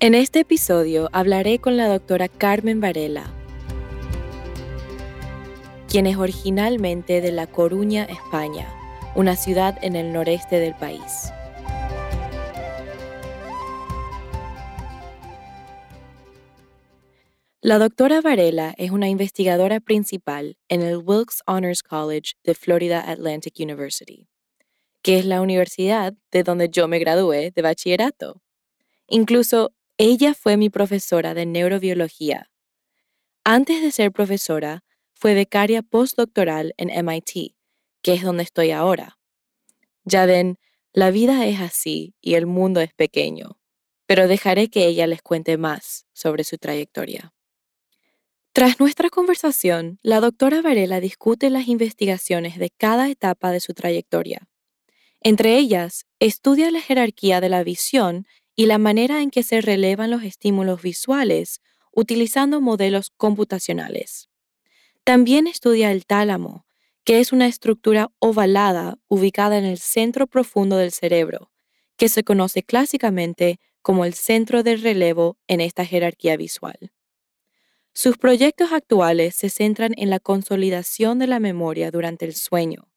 En este episodio hablaré con la doctora Carmen Varela, quien es originalmente de La Coruña, España, una ciudad en el noreste del país. La doctora Varela es una investigadora principal en el Wilkes Honors College de Florida Atlantic University, que es la universidad de donde yo me gradué de bachillerato. Incluso ella fue mi profesora de neurobiología. Antes de ser profesora, fue becaria postdoctoral en MIT, que es donde estoy ahora. Ya ven, la vida es así y el mundo es pequeño, pero dejaré que ella les cuente más sobre su trayectoria. Tras nuestra conversación, la doctora Varela discute las investigaciones de cada etapa de su trayectoria. Entre ellas, estudia la jerarquía de la visión y la manera en que se relevan los estímulos visuales utilizando modelos computacionales. También estudia el tálamo, que es una estructura ovalada ubicada en el centro profundo del cerebro, que se conoce clásicamente como el centro de relevo en esta jerarquía visual. Sus proyectos actuales se centran en la consolidación de la memoria durante el sueño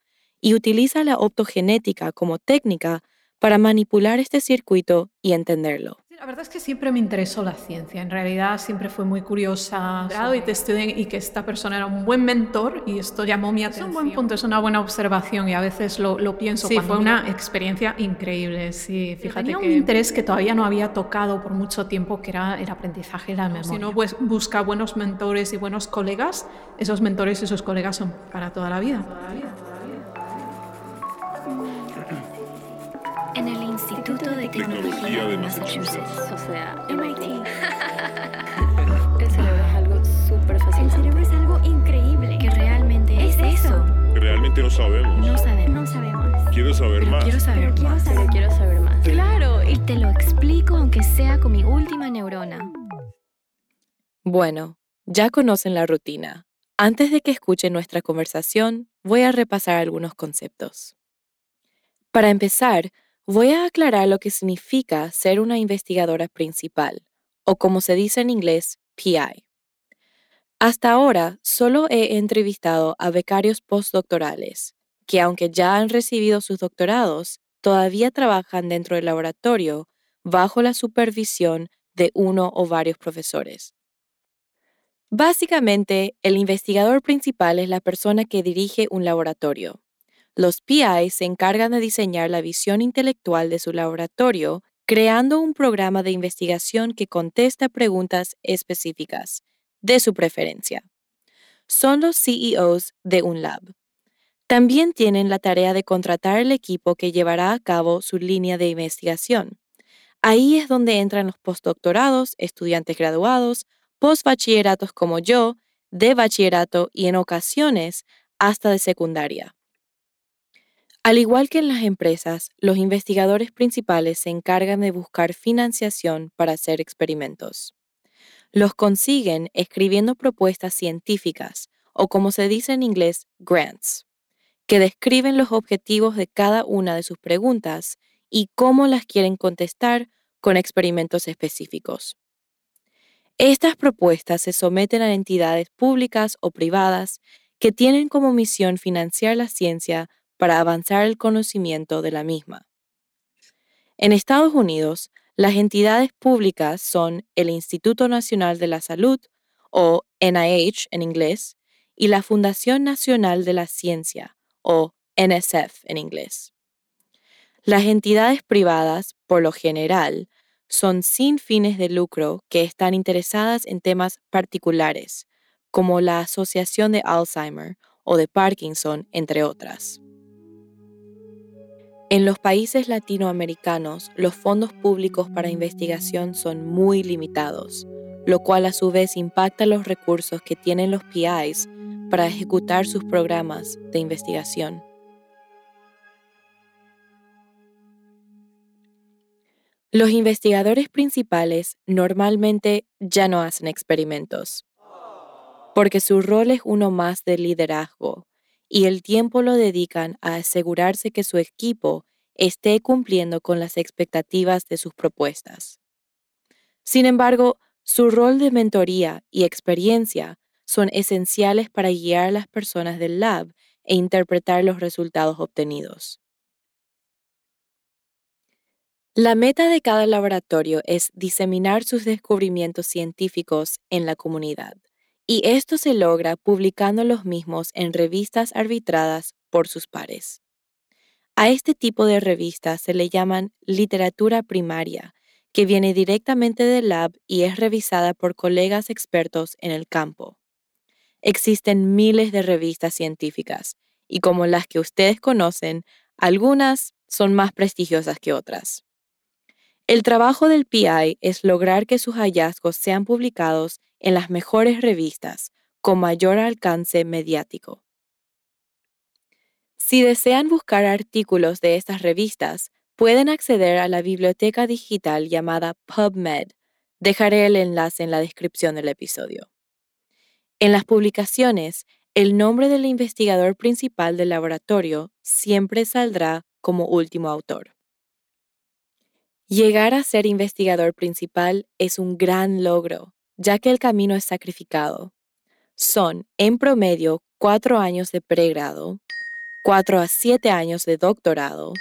y utiliza la optogenética como técnica para manipular este circuito y entenderlo. La verdad es que siempre me interesó la ciencia. En realidad siempre fue muy curiosa y, te y que esta persona era un buen mentor y esto llamó mi atención. Es un buen punto, es una buena observación y a veces lo, lo pienso. Sí, fue una experiencia increíble. Sí, fíjate Tenía un interés que todavía no había tocado por mucho tiempo, que era el aprendizaje y la memoria. Si uno pues, busca buenos mentores y buenos colegas, esos mentores y esos colegas son para toda la vida. Toda la vida. En el Instituto de Tecnología de Massachusetts, o sea, MIT. el cerebro es algo súper fácil. El cerebro es algo increíble. Que realmente es, eso. Realmente no sabemos. No sabemos. No sabemos. Quiero saber más. Quiero saber más. Saber, quiero saber más. Claro, y te lo explico aunque sea con mi última neurona. Bueno, ya conocen la rutina. Antes de que escuchen nuestra conversación, voy a repasar algunos conceptos. Para empezar, Voy a aclarar lo que significa ser una investigadora principal, o como se dice en inglés, PI. Hasta ahora solo he entrevistado a becarios postdoctorales, que aunque ya han recibido sus doctorados, todavía trabajan dentro del laboratorio bajo la supervisión de uno o varios profesores. Básicamente, el investigador principal es la persona que dirige un laboratorio, los PI se encargan de diseñar la visión intelectual de su laboratorio, creando un programa de investigación que contesta preguntas específicas, de su preferencia. Son los CEOs de un lab. También tienen la tarea de contratar el equipo que llevará a cabo su línea de investigación. Ahí es donde entran los postdoctorados, estudiantes graduados, postbachilleratos como yo, de bachillerato y en ocasiones hasta de secundaria. Al igual que en las empresas, los investigadores principales se encargan de buscar financiación para hacer experimentos. Los consiguen escribiendo propuestas científicas, o como se dice en inglés, grants, que describen los objetivos de cada una de sus preguntas y cómo las quieren contestar con experimentos específicos. Estas propuestas se someten a entidades públicas o privadas que tienen como misión financiar la ciencia para avanzar el conocimiento de la misma. En Estados Unidos, las entidades públicas son el Instituto Nacional de la Salud, o NIH en inglés, y la Fundación Nacional de la Ciencia, o NSF en inglés. Las entidades privadas, por lo general, son sin fines de lucro que están interesadas en temas particulares, como la Asociación de Alzheimer o de Parkinson, entre otras. En los países latinoamericanos, los fondos públicos para investigación son muy limitados, lo cual a su vez impacta los recursos que tienen los PIs para ejecutar sus programas de investigación. Los investigadores principales normalmente ya no hacen experimentos, porque su rol es uno más de liderazgo y el tiempo lo dedican a asegurarse que su equipo esté cumpliendo con las expectativas de sus propuestas. Sin embargo, su rol de mentoría y experiencia son esenciales para guiar a las personas del lab e interpretar los resultados obtenidos. La meta de cada laboratorio es diseminar sus descubrimientos científicos en la comunidad y esto se logra publicando los mismos en revistas arbitradas por sus pares. A este tipo de revistas se le llaman literatura primaria, que viene directamente del lab y es revisada por colegas expertos en el campo. Existen miles de revistas científicas y como las que ustedes conocen, algunas son más prestigiosas que otras. El trabajo del PI es lograr que sus hallazgos sean publicados en las mejores revistas con mayor alcance mediático. Si desean buscar artículos de estas revistas, pueden acceder a la biblioteca digital llamada PubMed. Dejaré el enlace en la descripción del episodio. En las publicaciones, el nombre del investigador principal del laboratorio siempre saldrá como último autor. Llegar a ser investigador principal es un gran logro, ya que el camino es sacrificado. Son, en promedio, cuatro años de pregrado, cuatro a siete años de doctorado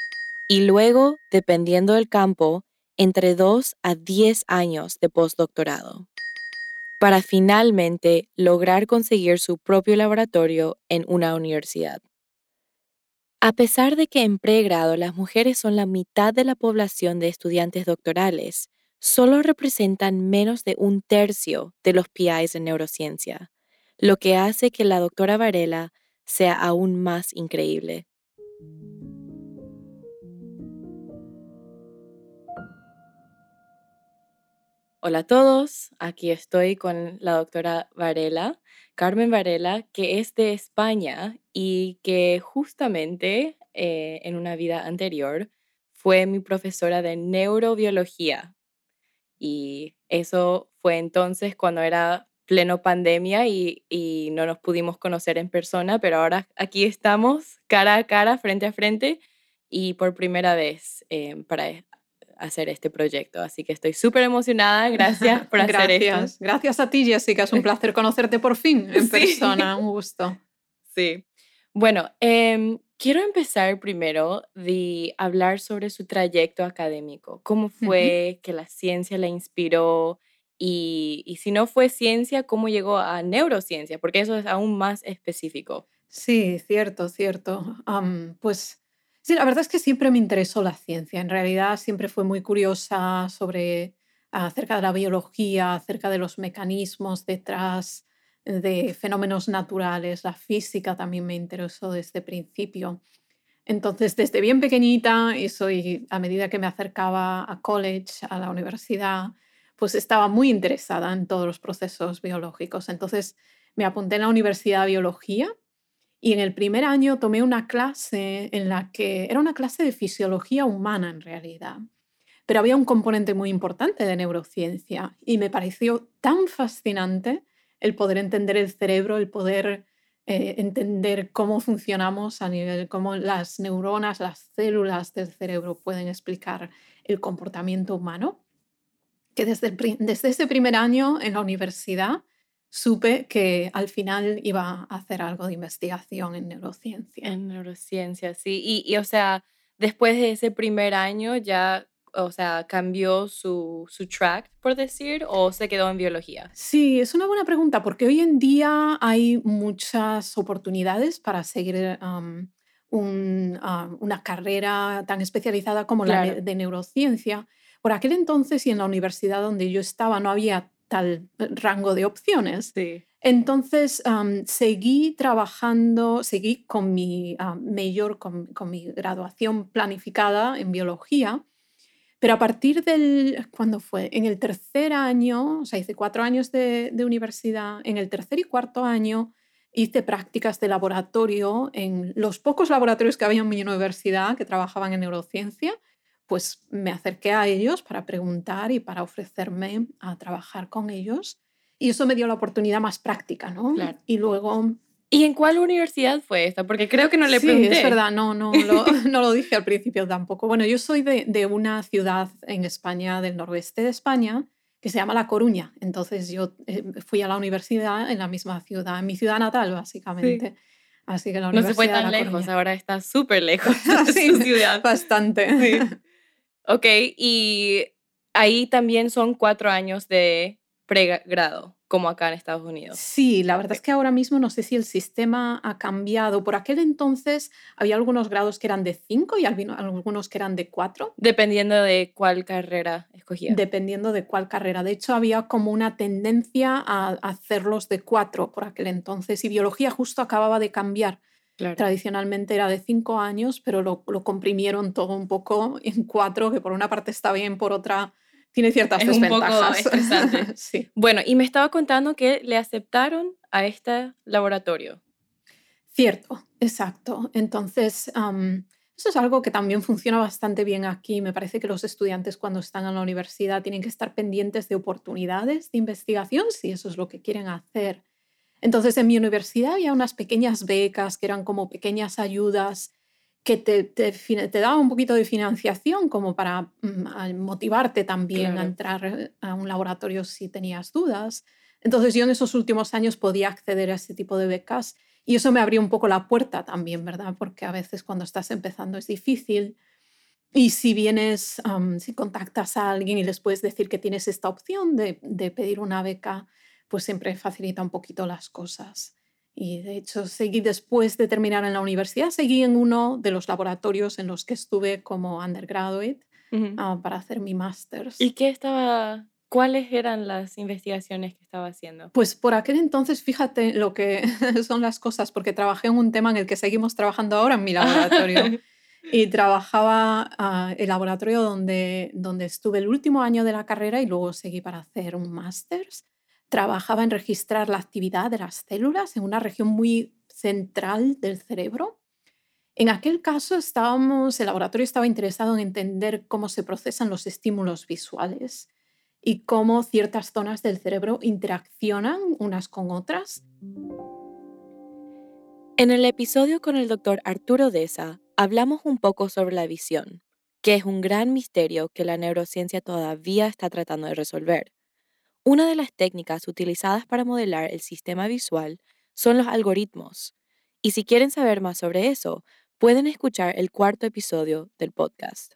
y luego, dependiendo del campo, entre dos a diez años de postdoctorado, para finalmente lograr conseguir su propio laboratorio en una universidad. A pesar de que en pregrado las mujeres son la mitad de la población de estudiantes doctorales, solo representan menos de un tercio de los PIs en neurociencia, lo que hace que la doctora Varela sea aún más increíble. Hola a todos, aquí estoy con la doctora Varela, Carmen Varela, que es de España y que justamente eh, en una vida anterior fue mi profesora de neurobiología. Y eso fue entonces cuando era pleno pandemia y, no nos pudimos conocer en persona, pero ahora aquí estamos cara a cara, frente a frente y por primera vez eh, para hacer este proyecto. Así que estoy súper emocionada. Gracias por hacer Gracias. esto. Gracias a ti, Jessica. Es un placer conocerte por fin en persona. Un gusto. Sí. Bueno, em, quiero empezar primero de hablar sobre su trayecto académico, cómo fue que la ciencia la inspiró y, y, si no fue ciencia, cómo llegó a neurociencia, porque eso es aún más específico. Sí, cierto, cierto. pues sí, la verdad es que siempre me interesó la ciencia. En realidad siempre fui muy curiosa sobre acerca de la biología, acerca de los mecanismos detrás de fenómenos naturales, la física también me interesó desde principio. Entonces, desde bien pequeñita, y soy a medida que me acercaba a college, a la universidad, pues estaba muy interesada en todos los procesos biológicos. Entonces, me apunté en la Universidad de Biología y en el primer año tomé una clase en la que era una clase de fisiología humana en realidad, pero había un componente muy importante de neurociencia y me pareció tan fascinante el poder entender el cerebro, el poder eh, entender cómo funcionamos a nivel, cómo las neuronas, las células del cerebro pueden explicar el comportamiento humano, que desde, desde ese primer año en la universidad supe que al final iba a hacer algo de investigación en neurociencia. En neurociencia, sí. Y, y o sea, después de ese primer año ya o sea, cambió su, su, track, por decir, o se quedó en biología? Sí, es una buena pregunta, porque hoy en día hay muchas oportunidades para seguir una carrera tan especializada como la de neurociencia. Por aquel entonces y en la universidad donde yo estaba no había tal rango de opciones. Sí. Entonces, seguí trabajando, seguí con mi mayor, con, mi graduación planificada en biología, pero a partir del, ¿cuándo fue? En el tercer año, o sea, hice cuatro años de, de universidad, en el tercer y cuarto año hice prácticas de laboratorio en los pocos laboratorios que había en mi universidad que trabajaban en neurociencia, pues me acerqué a ellos para preguntar y para ofrecerme a trabajar con ellos. Y eso me dio la oportunidad más práctica, ¿no? Y luego... ¿Y en cuál universidad fue esta? Porque creo que no le sí, pregunté. es verdad, no, no, lo, no lo dije al principio tampoco. Bueno, yo soy de, de, una ciudad en España, del noroeste de España, que se llama La Coruña. Entonces yo eh, fui a la universidad en la misma ciudad, en mi ciudad natal, básicamente. Así que la no se fue tan lejos, ahora está súper lejos de sí, su ciudad. Bastante. Sí. Ok, y ahí también son cuatro años de pregrado, como acá en Estados Unidos. Sí, la verdad es que ahora mismo no sé si el sistema ha cambiado. Por aquel entonces había algunos grados que eran de cinco y algunos que eran de cuatro. Dependiendo de cuál carrera escogía. Dependiendo de cuál carrera. De hecho, había como una tendencia a hacerlos de cuatro por aquel entonces y biología justo acababa de cambiar. Tradicionalmente era de cinco años, pero lo, lo comprimieron todo un poco en cuatro, que por una parte está bien, por otra tiene ciertas es desventajas. Un poco estresante. sí. Bueno, y me estaba contando que le aceptaron a este laboratorio. Cierto, exacto. Entonces, eso es algo que también funciona bastante bien aquí. Me parece que los estudiantes cuando están en la universidad tienen que estar pendientes de oportunidades de investigación, si eso es lo que quieren hacer. Entonces, en mi universidad había unas pequeñas becas que eran como pequeñas ayudas que te, te, daba un poquito de financiación como para mm, motivarte también a entrar a un laboratorio si tenías dudas. Entonces yo en esos últimos años podía acceder a ese tipo de becas y eso me abrió un poco la puerta también, ¿verdad? Porque a veces cuando estás empezando es difícil. Y si vienes, si contactas a alguien y les puedes decir que tienes esta opción de, de pedir una beca, pues siempre facilita un poquito las cosas. Y de hecho, seguí después de terminar en la universidad, seguí en uno de los laboratorios en los que estuve como undergraduate ah, para hacer mi máster. ¿Y qué estaba, cuáles eran las investigaciones que estaba haciendo? Pues por aquel entonces, fíjate lo que son las cosas, porque trabajé en un tema en el que seguimos trabajando ahora en mi laboratorio. y trabajaba uh, el laboratorio donde, donde estuve el último año de la carrera y luego seguí para hacer un máster trabajaba en registrar la actividad de las células en una región muy central del cerebro. En aquel caso estábamos, el laboratorio estaba interesado en entender cómo se procesan los estímulos visuales y cómo ciertas zonas del cerebro interaccionan unas con otras. En el episodio con el doctor Arturo Deza hablamos un poco sobre la visión, que es un gran misterio que la neurociencia todavía está tratando de resolver. Una de las técnicas utilizadas para modelar el sistema visual son los algoritmos. Y si quieren saber más sobre eso, pueden escuchar el cuarto episodio del podcast.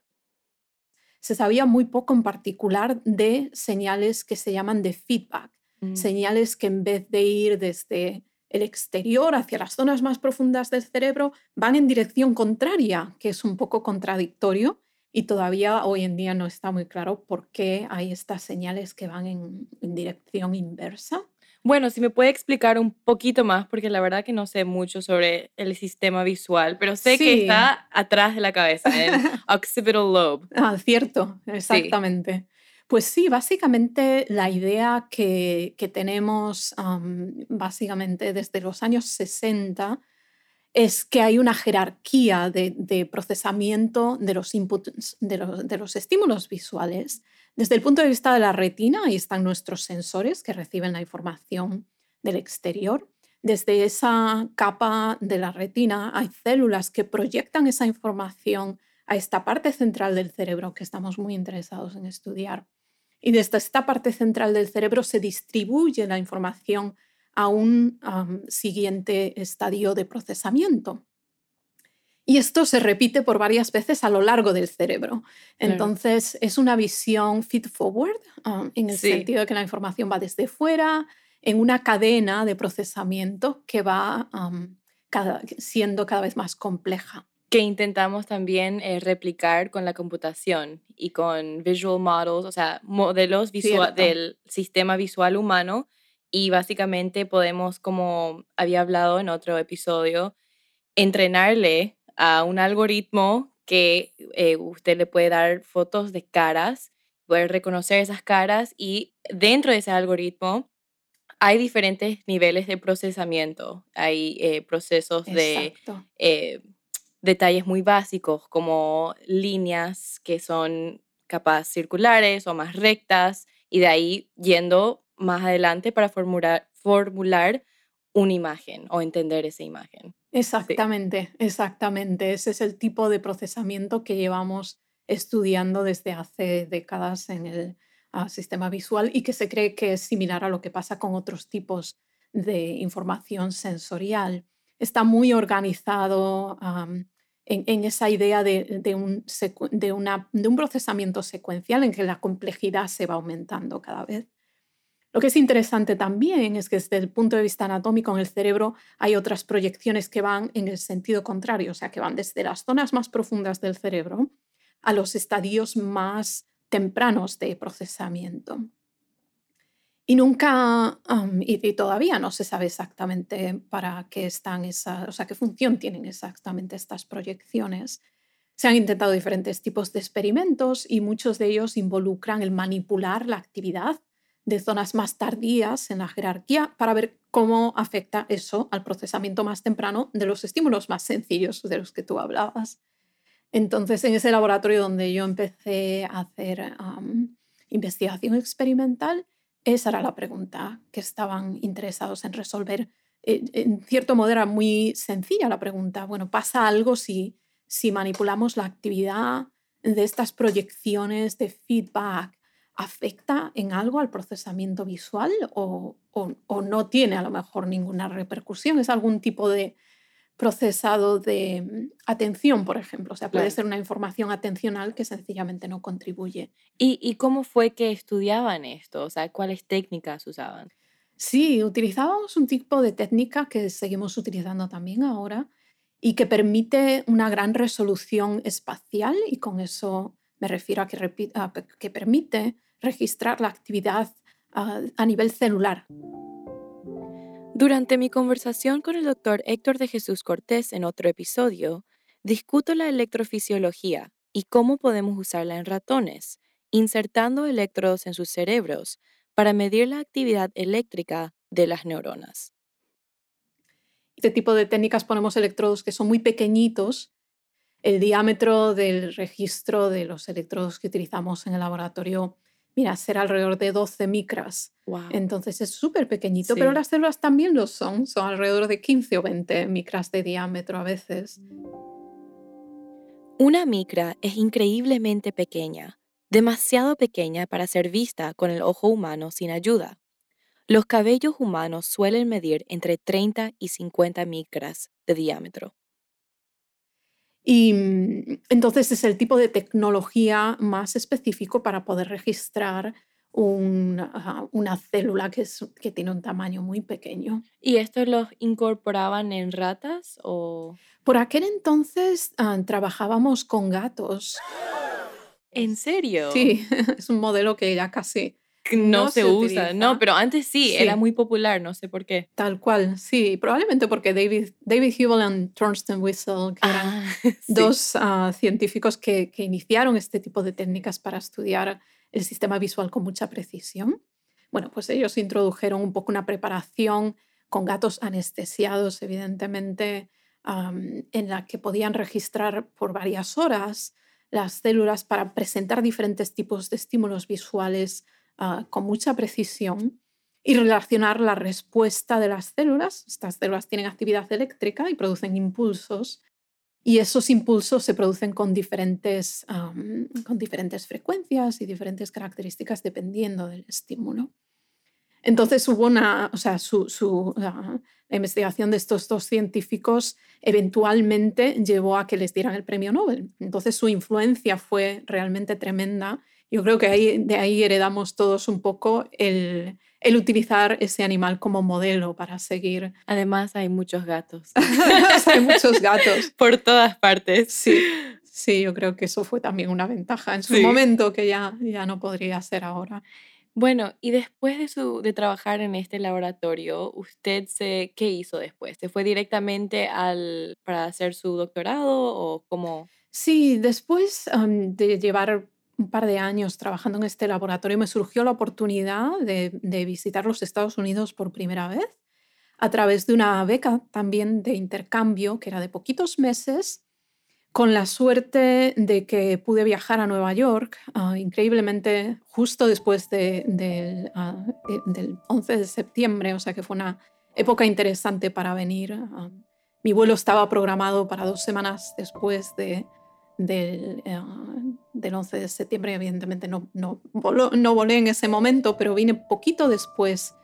Se sabía muy poco en particular de señales que se llaman de feedback, mm. señales que en vez de ir desde el exterior hacia las zonas más profundas del cerebro, van en dirección contraria, que es un poco contradictorio y todavía hoy en día no está muy claro por qué hay estas señales que van en, dirección inversa. Bueno, si me puede explicar un poquito más, porque la verdad que no sé mucho sobre el sistema visual, pero sé que está atrás de la cabeza, el occipital lobe. Ah, cierto, exactamente. Pues sí, básicamente la idea que, que tenemos básicamente desde los años 60 es que hay una jerarquía de, procesamiento de los inputs, de los, estímulos visuales. Desde el punto de vista de la retina, ahí están nuestros sensores que reciben la información del exterior. Desde esa capa de la retina hay células que proyectan esa información a esta parte central del cerebro que estamos muy interesados en estudiar. Y desde esta parte central del cerebro se distribuye la información a un siguiente estadio de procesamiento. Y esto se repite por varias veces a lo largo del cerebro. Entonces, es una visión feed forward, en el sentido de que la información va desde fuera, en una cadena de procesamiento que va siendo cada vez más compleja. Que intentamos también eh, replicar con la computación y con visual models, o sea, modelos del sistema visual humano y básicamente podemos, como había hablado en otro episodio, entrenarle a un algoritmo que eh, usted le puede dar fotos de caras, puede reconocer esas caras y dentro de ese algoritmo hay diferentes niveles de procesamiento. Hay eh, procesos de eh, detalles muy básicos como líneas que son capaz circulares o más rectas y de ahí yendo más adelante para formular, formular una imagen o entender esa imagen. Exactamente, exactamente. Ese es el tipo de procesamiento que llevamos estudiando desde hace décadas en el ah, sistema visual y que se cree que es similar a lo que pasa con otros tipos de información sensorial. Está muy organizado en, esa idea de, un, de, un procesamiento secuencial en que la complejidad se va aumentando cada vez. Lo que es interesante también es que desde el punto de vista anatómico en el cerebro hay otras proyecciones que van en el sentido contrario, o sea, que van desde las zonas más profundas del cerebro a los estadios más tempranos de procesamiento. Y nunca, y, todavía no se sabe exactamente para qué están esas, o sea, qué función tienen exactamente estas proyecciones. Se han intentado diferentes tipos de experimentos y muchos de ellos involucran el manipular la actividad de zonas más tardías en la jerarquía para ver cómo afecta eso al procesamiento más temprano de los estímulos más sencillos de los que tú hablabas. Entonces, en ese laboratorio donde yo empecé a hacer investigación experimental, esa era la pregunta que estaban interesados en resolver. Eh, en cierto modo era muy sencilla la pregunta. Bueno, ¿pasa algo si, si manipulamos la actividad de estas proyecciones de feedback? ¿Afecta en algo al procesamiento visual o, o no tiene a lo mejor ninguna repercusión? ¿Es algún tipo de, procesado de mm, atención, por ejemplo. O sea, puede ser una información atencional que sencillamente no contribuye. ¿Y, cómo fue que estudiaban esto? O sea, ¿cuáles técnicas usaban? Sí, utilizábamos un tipo de técnica que seguimos utilizando también ahora y que permite una gran resolución espacial y con eso me refiero a que, que permite registrar la actividad ah, a nivel celular. Durante mi conversación con el doctor Héctor de Jesús Cortés en otro episodio, discuto la electrofisiología y cómo podemos usarla en ratones, insertando electrodos en sus cerebros para medir la actividad eléctrica de las neuronas. Este tipo de técnicas ponemos electrodos que son muy pequeñitos. El diámetro del registro de los electrodos que utilizamos en el laboratorio mira, será alrededor de 12 micras. Entonces es súper pequeñito, pero las células también lo son, son alrededor de 15 o 20 micras de diámetro a veces. Una micra es increíblemente pequeña, demasiado pequeña para ser vista con el ojo humano sin ayuda. Los cabellos humanos suelen medir entre 30 y 50 micras de diámetro. Y mm, entonces es el tipo de tecnología más específico para poder registrar una célula que, que, tiene un tamaño muy pequeño. ¿Y esto los incorporaban en ratas o...? Por aquel entonces ah, trabajábamos con gatos. ¿En serio? Sí, es un modelo que ya casi no, se, usa. No, pero antes sí, era muy popular, no sé por qué. Tal cual, sí. Probablemente porque David, David Hubel y Thorsten Wissel, que eran ah, dos ah, científicos que, que, iniciaron este tipo de técnicas para estudiar el sistema visual con mucha precisión. Bueno, pues ellos introdujeron un poco una preparación con gatos anestesiados, evidentemente, en la que podían registrar por varias horas las células para presentar diferentes tipos de estímulos visuales Ah, con mucha precisión y relacionar la respuesta de las células. Estas células tienen actividad eléctrica y producen impulsos y esos impulsos se producen con diferentes, con diferentes frecuencias y diferentes características dependiendo del estímulo. Entonces hubo una, o sea, su, la investigación de estos dos científicos eventualmente llevó a que les dieran el premio Nobel. Entonces su influencia fue realmente tremenda yo creo que ahí, de ahí heredamos todos un poco el, el utilizar ese animal como modelo para seguir. Además, hay muchos gatos. hay muchos gatos. Por todas partes. Sí, sí, yo creo que eso fue también una ventaja en su momento que ya, ya no podría ser ahora. Bueno, y después de, su, de trabajar en este laboratorio, ¿usted se, qué hizo después? ¿Se fue directamente al, para hacer su doctorado o cómo? Sí, después de llevar un par de años trabajando en este laboratorio, me surgió la oportunidad de, visitar los Estados Unidos por primera vez a través de una beca también de intercambio que era de poquitos meses con la suerte de que pude viajar a Nueva York, ah, increíblemente justo después del 11 ah, de septiembre, o sea que fue una época interesante para venir. Ah, mi vuelo estaba programado para dos semanas después de, del, 11 de septiembre, evidentemente no, no, no volé en ese momento, pero vine poquito después.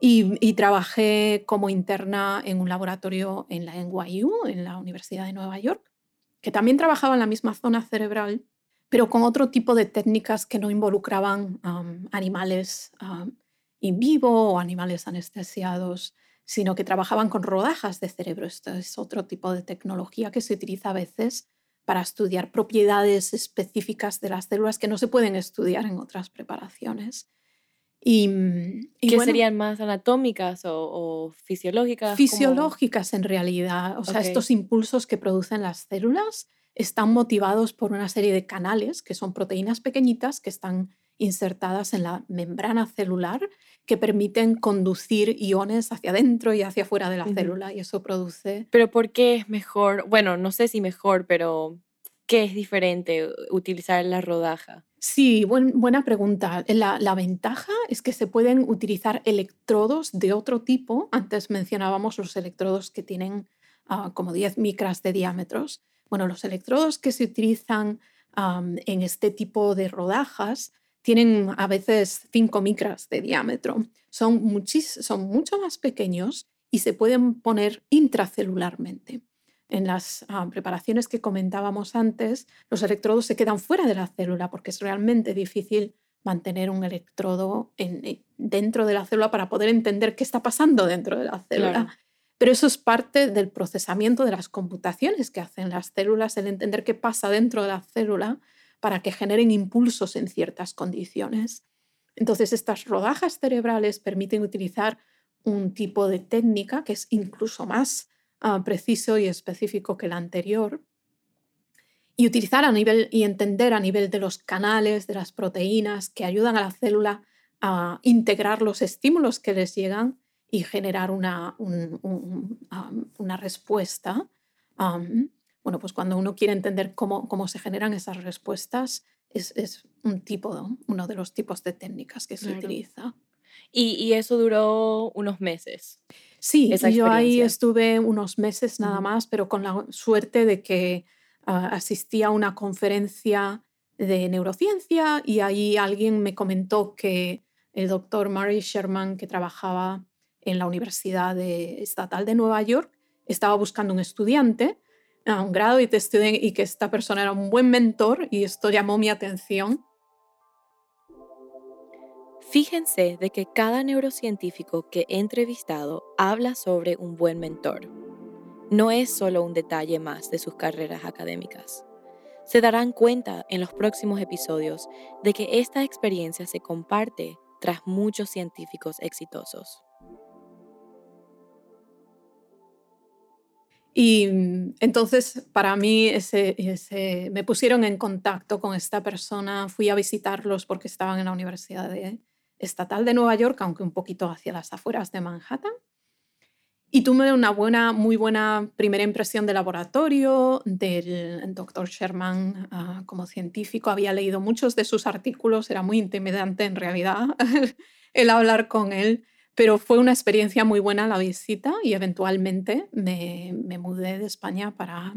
Y, y, trabajé como interna en un laboratorio en la NYU, en la Universidad de Nueva York que también trabajaba en la misma zona cerebral, pero con otro tipo de técnicas que no involucraban animales in vivo o animales anestesiados, sino que trabajaban con rodajas de cerebro. Esto es otro tipo de tecnología que se utiliza a veces para estudiar propiedades específicas de las células que no se pueden estudiar en otras preparaciones. Y, mm, ¿Qué serían más anatómicas o, fisiológicas? Fisiológicas en realidad. O sea, estos impulsos que producen las células están motivados por una serie de canales, que son proteínas pequeñitas que están insertadas en la membrana celular, que permiten conducir iones hacia adentro y hacia afuera de la célula, y eso produce... Pero ¿por qué es mejor? Bueno, no sé si mejor, pero ¿qué es diferente utilizar la rodaja? Sí, buena pregunta. La, ventaja es que se pueden utilizar electrodos de otro tipo. Antes mencionábamos los electrodos que tienen ah, como 10 micras de diámetros. Bueno, los electrodos que se utilizan en este tipo de rodajas tienen a veces 5 micras de diámetro. Son, son mucho más pequeños y se pueden poner intracelularmente en las ah, preparaciones que comentábamos antes, los electrodos se quedan fuera de la célula porque es realmente difícil mantener un electrodo en, dentro de la célula para poder entender qué está pasando dentro de la célula. Pero eso es parte del procesamiento de las computaciones que hacen las células, el entender qué pasa dentro de la célula para que generen impulsos en ciertas condiciones. Entonces, estas rodajas cerebrales permiten utilizar un tipo de técnica que es incluso más Ah, preciso y específico que el anterior y utilizar a nivel y entender a nivel de los canales, de las proteínas que ayudan a la célula a integrar los estímulos que les llegan y generar una, una respuesta. Bueno, pues cuando uno quiere entender cómo, cómo se generan esas respuestas, es, es un tipo, uno de los tipos de técnicas que se utiliza. Y, y, eso duró unos meses. Sí, yo ahí estuve unos meses nada más, pero con la suerte de que ah, asistí a una conferencia de neurociencia y ahí alguien me comentó que el doctor Murray Sherman, que trabajaba en la Universidad Estatal de Nueva York, estaba buscando un estudiante a un grado y, y que esta persona era un buen mentor y esto llamó mi atención Fíjense de que cada neurocientífico que he entrevistado habla sobre un buen mentor. No es solo un detalle más de sus carreras académicas. Se darán cuenta en los próximos episodios de que esta experiencia se comparte tras muchos científicos exitosos. Y mm, entonces para mí ese, me pusieron en contacto con esta persona, fui a visitarlos porque estaban en la Universidad de, estatal de Nueva York, aunque un poquito hacia las afueras de Manhattan. Y tuve una buena, muy buena primera impresión del laboratorio, del doctor Sherman ah, como científico. Había leído muchos de sus artículos, era muy intimidante en realidad el hablar con él, pero fue una experiencia muy buena la visita y eventualmente me, me mudé de España para,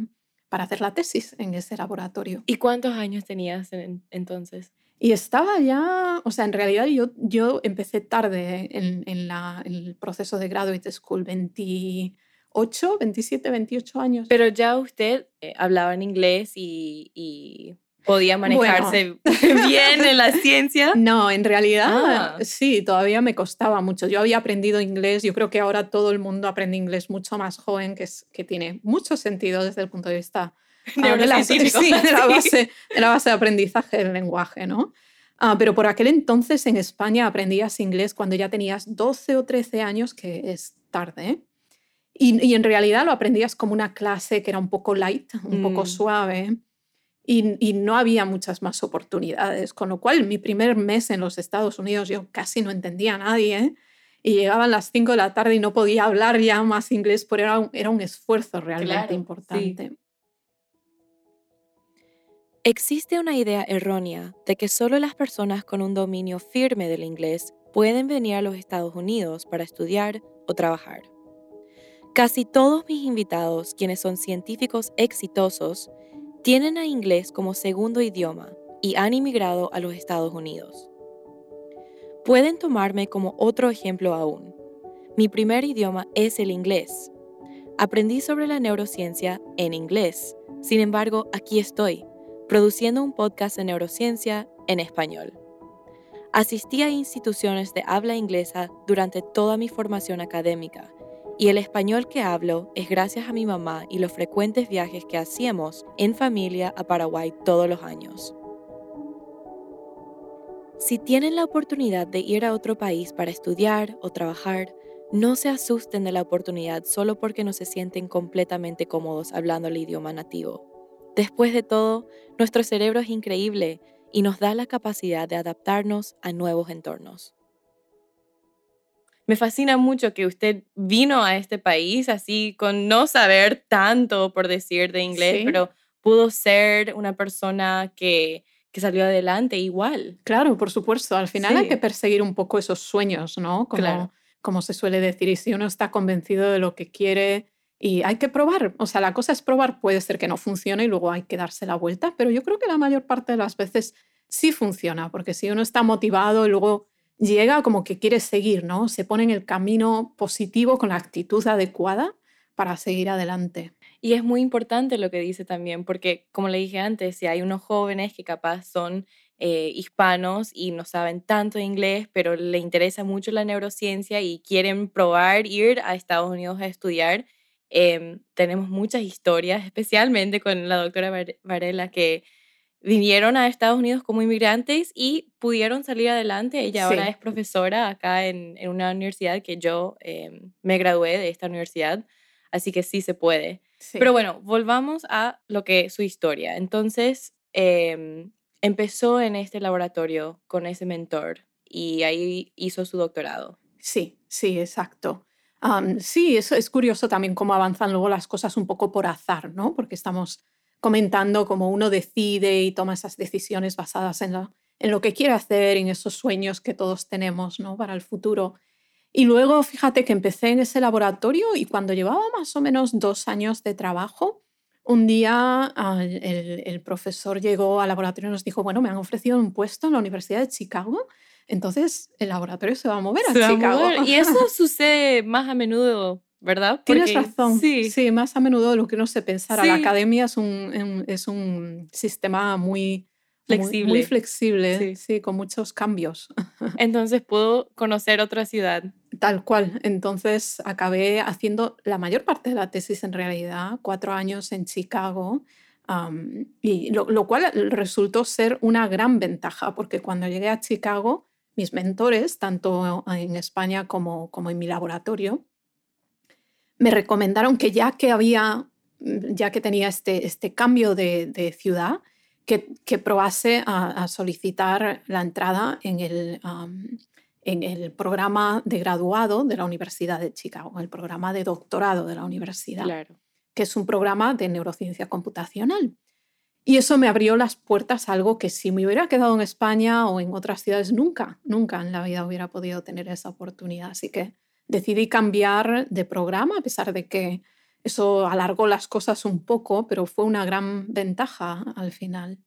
para hacer la tesis en ese laboratorio. ¿Y cuántos años tenías entonces? Y estaba ya, o sea, en realidad yo, yo empecé tarde en, en, la, el proceso de graduate school, 28, 27, 28 años. Pero ya usted eh, hablaba en inglés y, y podía manejarse bien en la ciencia. No, en realidad ah. sí, todavía me costaba mucho. Yo había aprendido inglés, yo creo que ahora todo el mundo aprende inglés mucho más joven, que, es, que tiene mucho sentido desde el punto de vista de la, sí, de la, base, de la base de aprendizaje del lenguaje, ¿no? Ah, pero por aquel entonces en España aprendías inglés cuando ya tenías 12 o 13 años, que es tarde. ¿eh? Y, en realidad lo aprendías como una clase que era un poco light, un poco mm. suave. Y, y, no había muchas más oportunidades. Con lo cual, mi primer mes en los Estados Unidos yo casi no entendía a nadie. Y llegaban las 5 de la tarde y no podía hablar ya más inglés, pero era un, era un esfuerzo realmente importante. Existe una idea errónea de que solo las personas con un dominio firme del inglés pueden venir a los Estados Unidos para estudiar o trabajar. Casi todos mis invitados, quienes son científicos exitosos, tienen a inglés como segundo idioma y han inmigrado a los Estados Unidos. Pueden tomarme como otro ejemplo aún. Mi primer idioma es el inglés. Aprendí sobre la neurociencia en inglés. Sin embargo, aquí estoy, produciendo un podcast de neurociencia en español. Asistí a instituciones de habla inglesa durante toda mi formación académica y el español que hablo es gracias a mi mamá y los frecuentes viajes que hacíamos en familia a Paraguay todos los años. Si tienen la oportunidad de ir a otro país para estudiar o trabajar, no se asusten de la oportunidad solo porque no se sienten completamente cómodos hablando el idioma nativo. Después de todo, nuestro cerebro es increíble y nos da la capacidad de adaptarnos a nuevos entornos. Me fascina mucho que usted vino a este país así con no saber tanto, por decir, de inglés, pero pudo ser una persona que, que, salió adelante igual. Claro, por supuesto. Al final hay que perseguir un poco esos sueños, ¿no? Como, como se suele decir. Y si uno está convencido de lo que quiere y hay que probar, o sea, la cosa es probar, puede ser que no funcione y luego hay que darse la vuelta, pero yo creo que la mayor parte de las veces sí funciona, porque si uno está motivado y luego llega como que quiere seguir, ¿no? Se pone en el camino positivo con la actitud adecuada para seguir adelante. Y es muy importante lo que dice también, porque como le dije antes, si hay unos jóvenes que capaz son eh, hispanos y no saben tanto inglés, pero le interesa mucho la neurociencia y quieren probar ir a Estados Unidos a estudiar, Em, tenemos muchas historias, especialmente con la doctora Varela, que vinieron a Estados Unidos como inmigrantes y pudieron salir adelante. Ella ahora es profesora acá en, en, una universidad que yo em, me gradué de esta universidad, así que sí se puede. Pero bueno, volvamos a lo que su historia. Entonces, em, empezó en este laboratorio con ese mentor y ahí hizo su doctorado. Sí, sí, exacto sí, eso es curioso también cómo avanzan luego las cosas un poco por azar, ¿no? Porque estamos comentando cómo uno decide y toma esas decisiones basadas en lo, en lo que quiere hacer, en esos sueños que todos tenemos, ¿no? Para el futuro. Y luego, fíjate que empecé en ese laboratorio y cuando llevaba más o menos dos años de trabajo, un día ah, el, el, profesor llegó al laboratorio y nos dijo, bueno, me han ofrecido un puesto en la Universidad de Chicago entonces el laboratorio se va a mover a Chicago. Y eso sucede más a menudo, ¿verdad? Tienes razón. Sí. sí, más a menudo de lo que uno se pensara. La academia es un, es un sistema muy flexible, muy, flexible sí. con muchos cambios. Entonces puedo conocer otra ciudad. Tal cual. Entonces acabé haciendo la mayor parte de la tesis en realidad, cuatro años en Chicago. y lo, lo, cual resultó ser una gran ventaja, porque cuando llegué a Chicago mis mentores, tanto en España como, como en mi laboratorio, me recomendaron que ya que había, ya que tenía este, este cambio de, ciudad, que, que probase a, solicitar la entrada en el, en el programa de graduado de la Universidad de Chicago, el programa de doctorado de la universidad, que es un programa de neurociencia computacional. Y eso me abrió las puertas a algo que si me hubiera quedado en España o en otras ciudades, nunca, nunca en la vida hubiera podido tener esa oportunidad. Así que decidí cambiar de programa, a pesar de que eso alargó las cosas un poco, pero fue una gran ventaja al final.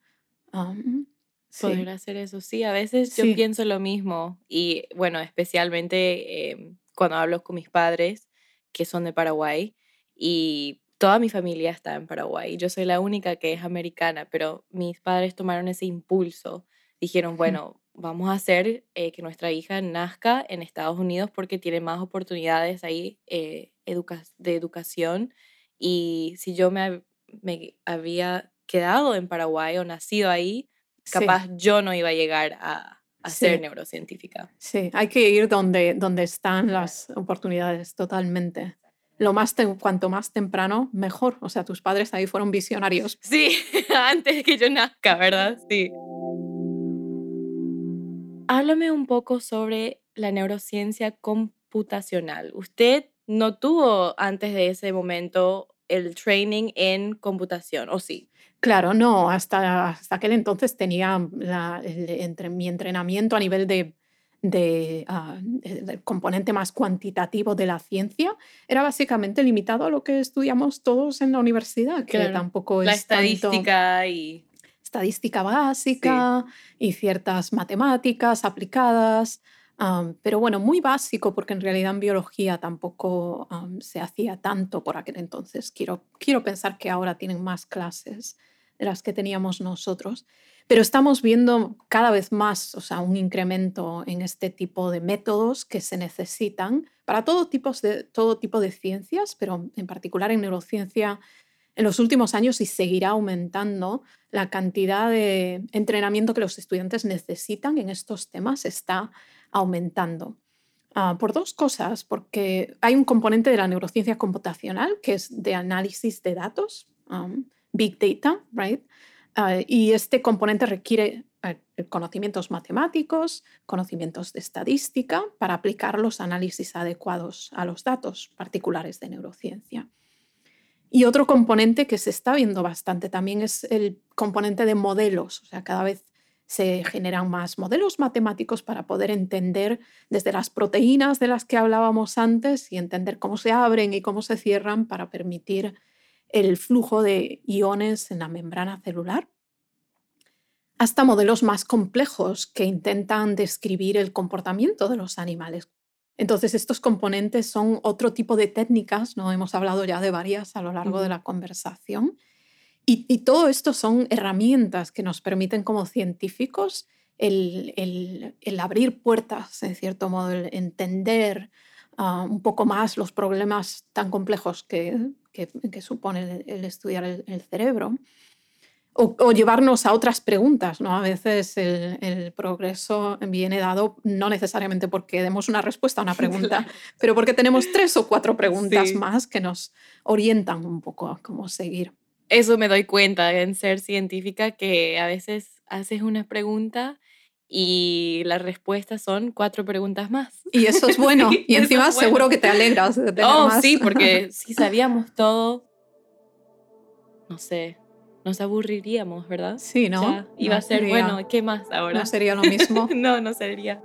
Poder hacer eso, sí, a veces yo pienso lo mismo y bueno, especialmente em, cuando hablo con mis padres que son de Paraguay y toda mi familia está en Paraguay. Yo soy la única que es americana, pero mis padres tomaron ese impulso. Dijeron, bueno, vamos a hacer eh, que nuestra hija nazca en Estados Unidos porque tiene más oportunidades ahí eh, de educación. Y si yo me, me había quedado en Paraguay o nacido ahí, capaz yo no iba a llegar a, a ser neurocientífica. Sí, hay que ir donde, donde están las oportunidades, totalmente. Lo más cuanto más temprano, mejor. O sea, tus padres ahí fueron visionarios. Sí, antes que yo nazca, ¿verdad? Sí. Háblame un poco sobre la neurociencia computacional. Usted no tuvo antes de ese momento el training en computación, ¿o sí? Claro, no, hasta, hasta aquel entonces tenía entre, mi entrenamiento a nivel de, de ah, del componente más cuantitativo de la ciencia era básicamente limitado a lo que estudiamos todos en la universidad, que tampoco la estadística y estadística básica y ciertas matemáticas aplicadas pero bueno, muy básico porque en realidad en biología tampoco se hacía tanto por aquel entonces. Quiero, quiero pensar que ahora tienen más clases de las que teníamos nosotros. Pero estamos viendo cada vez más, o sea, un incremento en este tipo de métodos que se necesitan para todo, tipos de, todo tipo de ciencias, pero en particular en neurociencia en los últimos años y seguirá aumentando la cantidad de entrenamiento que los estudiantes necesitan en estos temas está aumentando. Ah, por dos cosas, porque hay un componente de la neurociencia computacional que es de análisis de datos, um, big data, right? Ah, y este componente requiere eh, conocimientos matemáticos, conocimientos de estadística para aplicar los análisis adecuados a los datos particulares de neurociencia. Y otro componente que se está viendo bastante también es el componente de modelos, o sea, cada vez se generan más modelos matemáticos para poder entender desde las proteínas de las que hablábamos antes y entender cómo se abren y cómo se cierran para permitir el flujo de iones en la membrana celular, hasta modelos más complejos que intentan describir el comportamiento de los animales. Entonces, estos componentes son otro tipo de técnicas, ¿no? hemos hablado ya de varias a lo largo de la conversación, y, todo esto son herramientas que nos permiten como científicos el, abrir puertas, en cierto modo, el entender ah, un poco más los problemas tan complejos que, supone el, estudiar el, cerebro. O, llevarnos a otras preguntas. ¿no? A veces el, progreso viene dado no necesariamente porque demos una respuesta a una pregunta, pero porque tenemos tres o cuatro preguntas más que nos orientan un poco a cómo seguir eso me doy cuenta en ser científica que a veces haces una pregunta y las respuestas son cuatro preguntas más. Y eso es bueno. y encima seguro que te alegras de tener oh, sí, porque si sabíamos todo, no sé, nos aburriríamos, ¿verdad? Sí, ¿no? iba a ser, bueno, ¿qué más ahora? No sería lo mismo. no, no sería.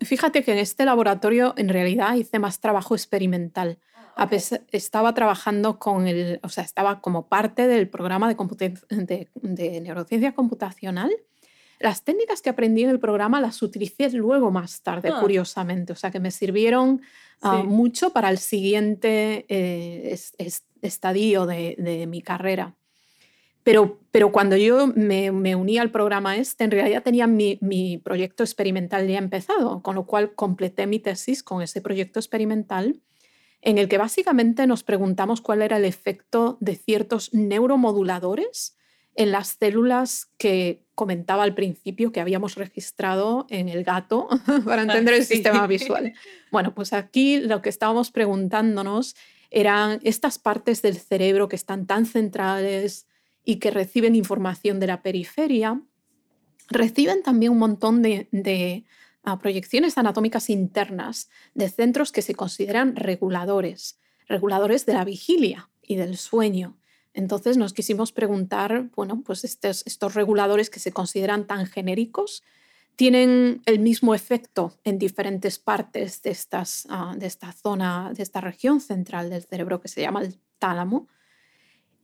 Fíjate que en este laboratorio en realidad hice más trabajo experimental. Ah, estaba trabajando con el, o sea, estaba como parte del programa de, de, neurociencia computacional. Las técnicas que aprendí en el programa las utilicé luego más tarde, ah. curiosamente, o sea, que me sirvieron ah, mucho para el siguiente eh, estadio de mi carrera. Pero, pero cuando yo me, me, uní al programa este, en realidad tenía mi, mi, proyecto experimental ya empezado, con lo cual completé mi tesis con ese proyecto experimental en el que básicamente nos preguntamos cuál era el efecto de ciertos neuromoduladores en las células que comentaba al principio que habíamos registrado en el gato para entender el sistema visual. Bueno, pues aquí lo que estábamos preguntándonos eran estas partes del cerebro que están tan centrales y que reciben información de la periferia, reciben también un montón de, ah, proyecciones anatómicas internas de centros que se consideran reguladores, reguladores de la vigilia y del sueño. Entonces nos quisimos preguntar, bueno, pues estos, estos reguladores que se consideran tan genéricos, tienen el mismo efecto en diferentes partes de, estas, ah, de esta zona, de esta región central del cerebro que se llama el tálamo,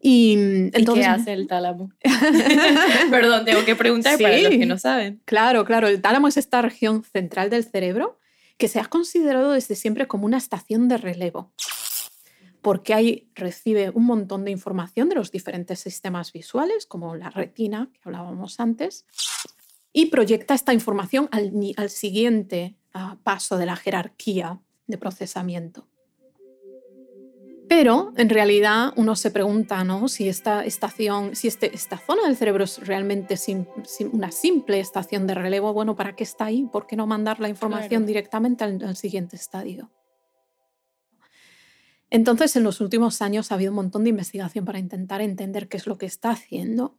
y, entonces, qué hace el tálamo? Perdón, tengo que preguntar para los que no saben. Claro, claro. El tálamo es esta región central del cerebro que se ha considerado desde siempre como una estación de relevo, porque ahí recibe un montón de información de los diferentes sistemas visuales, como la retina, que hablábamos antes, y proyecta esta información al, al siguiente ah, paso de la jerarquía de procesamiento. Pero en realidad uno se pregunta ¿no? si esta estación, si este, esta zona del cerebro es realmente una simple estación de relevo, bueno, ¿para qué está ahí? ¿Por qué no mandar la información directamente al, siguiente estadio? Entonces, en los últimos años ha habido un montón de investigación para intentar entender qué es lo que está haciendo.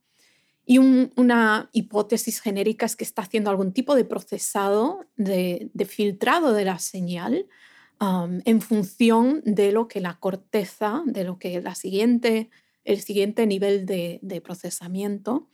Y una hipótesis genérica es que está haciendo algún tipo de procesado, de filtrado de la señal en función de lo que la corteza, de lo que siguiente, el siguiente nivel de, procesamiento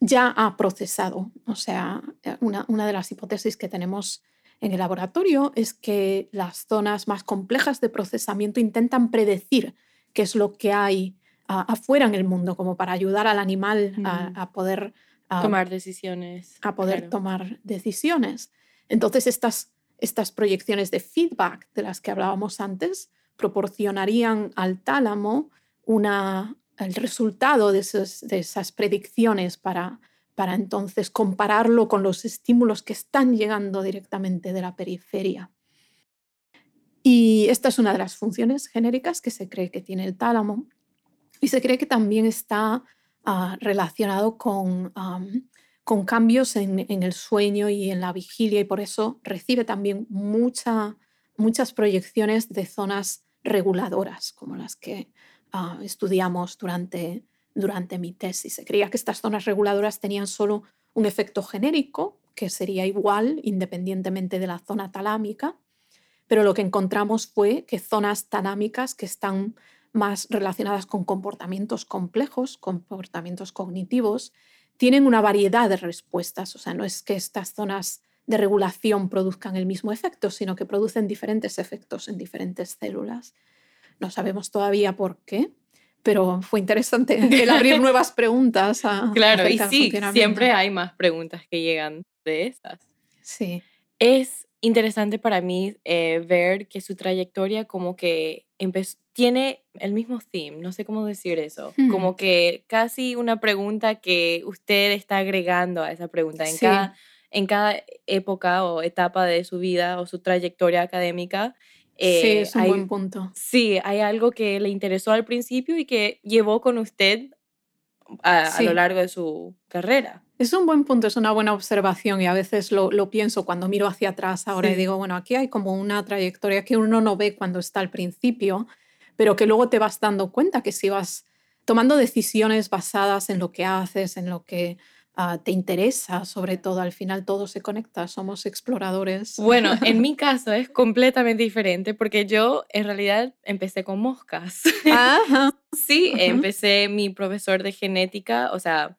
ya ha procesado. O sea, una, de las hipótesis que tenemos en el laboratorio es que las zonas más complejas de procesamiento intentan predecir qué es lo que hay afuera en el mundo, como para ayudar al animal a, poder tomar decisiones. A poder tomar decisiones. Entonces, estas estas proyecciones de feedback de las que hablábamos antes proporcionarían al tálamo una, el resultado de, de esas predicciones para, para entonces compararlo con los estímulos que están llegando directamente de la periferia. Y esta es una de las funciones genéricas que se cree que tiene el tálamo y se cree que también está ah, relacionado con con cambios en, el sueño y en la vigilia y por eso recibe también mucha, muchas proyecciones de zonas reguladoras, como las que ah, estudiamos durante, durante mi tesis. Se creía que estas zonas reguladoras tenían solo un efecto genérico, que sería igual independientemente de la zona talámica, pero lo que encontramos fue que zonas talámicas que están más relacionadas con comportamientos complejos, comportamientos cognitivos, tienen una variedad de respuestas. O sea, no es que estas zonas de regulación produzcan el mismo efecto, sino que producen diferentes efectos en diferentes células. No sabemos todavía por qué, pero fue interesante el abrir nuevas preguntas. A, claro, y sí, siempre hay más preguntas que llegan de esas. Sí. Es interesante para mí eh, ver que su trayectoria como que tiene el mismo theme, no sé cómo decir eso, como que casi una pregunta que usted está agregando a esa pregunta en, cada, en cada época o etapa de su vida o su trayectoria académica. Sí, eh, es un buen punto. Sí, hay algo que le interesó al principio y que llevó con usted a lo largo de su carrera. Es un buen punto, es una buena observación y a veces lo, pienso cuando miro hacia atrás ahora y digo, bueno, aquí hay como una trayectoria que uno no ve cuando está al principio, pero que luego te vas dando cuenta que si vas tomando decisiones basadas en lo que haces, en lo que ah, te interesa, sobre todo, al final todo se conecta, somos exploradores. Bueno, en mi caso es completamente diferente porque yo en realidad empecé con moscas. Sí, empecé mi profesor de genética, o sea,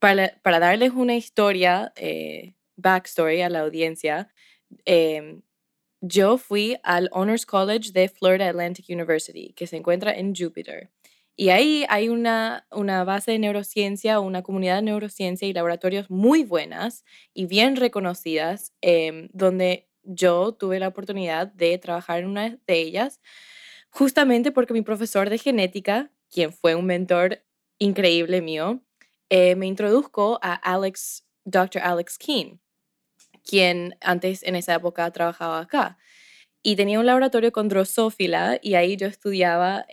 para, darles una historia, eh, backstory a la audiencia, em, yo fui al Honors College de Florida Atlantic University, que se encuentra en Jupiter. Y ahí hay una, una base de neurociencia, una comunidad de neurociencia y laboratorios muy buenas y bien reconocidas, em, donde yo tuve la oportunidad de trabajar en una de ellas, justamente porque mi profesor de genética, quien fue un mentor increíble mío, eh, me introduzco a Alex, Dr. Alex Keane, quien antes en esa época trabajaba acá. Y tenía un laboratorio con drosófila y ahí yo estudiaba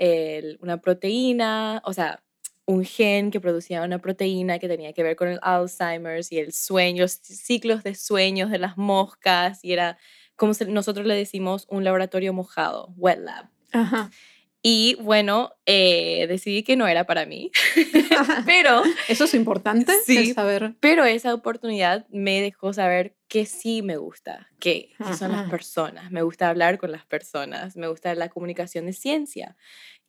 una proteína, o sea, un gen que producía una proteína que tenía que ver con el Alzheimer's y el sueño, los ciclos de sueños de las moscas y era como nosotros le decimos un laboratorio mojado, wet lab. Ajá. Y bueno, eh, decidí que no era para mí. pero... Eso es importante sí, saber. Pero esa oportunidad me dejó saber que sí me gusta, que, son las personas. Me gusta hablar con las personas, me gusta la comunicación de ciencia.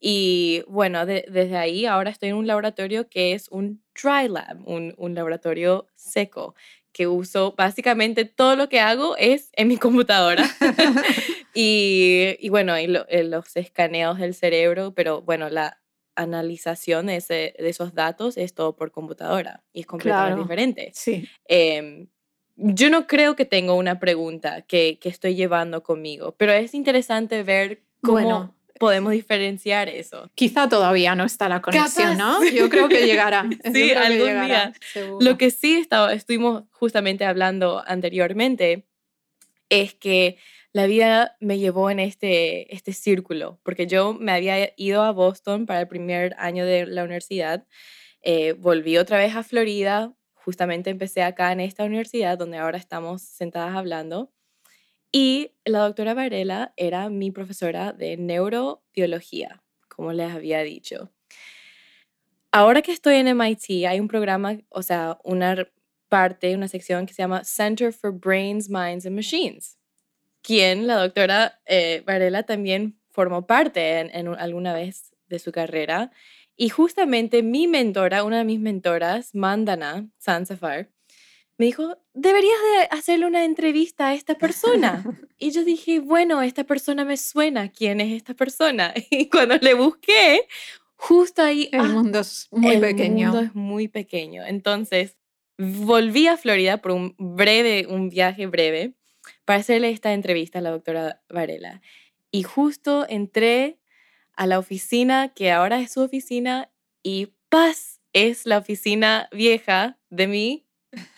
Y bueno, desde ahí ahora estoy en un laboratorio que es un dry lab, un, un laboratorio seco que uso, básicamente todo lo que hago es en mi computadora. y, y, bueno, y eh, los escaneos del cerebro, pero bueno, la analización de, ese, de, esos datos es todo por computadora y es completamente diferente. Sí. Em, yo no creo que tengo una pregunta que, que, estoy llevando conmigo, pero es interesante ver cómo, bueno, podemos diferenciar eso. Quizá todavía no está la conexión, ¿no? Yo creo que llegará. sí, algún día. Lo que sí estaba, estuvimos justamente hablando anteriormente es que la vida me llevó en este, este círculo, porque yo me había ido a Boston para el primer año de la universidad, eh, volví otra vez a Florida, justamente empecé acá en esta universidad donde ahora estamos sentadas hablando, y la doctora Varela era mi profesora de neurobiología, como les había dicho. Ahora que estoy en MIT, hay un programa, o sea, una parte, una sección que se llama Center for Brains, Minds and Machines, quien la doctora eh, Varela también formó parte en, alguna vez de su carrera. Y justamente mi mentora, una de mis mentoras, Mandana Sansafar, me dijo, deberías de hacerle una entrevista a esta persona. y yo dije, bueno, esta persona me suena, ¿quién es esta persona? Y cuando le busqué, justo ahí... El ah, mundo es muy pequeño. El mundo es muy pequeño. Entonces, volví a Florida por un breve, un viaje breve, para hacerle esta entrevista a la doctora Varela. Y justo entré a la oficina, que ahora es su oficina, y paz, es la oficina vieja de mí, eh,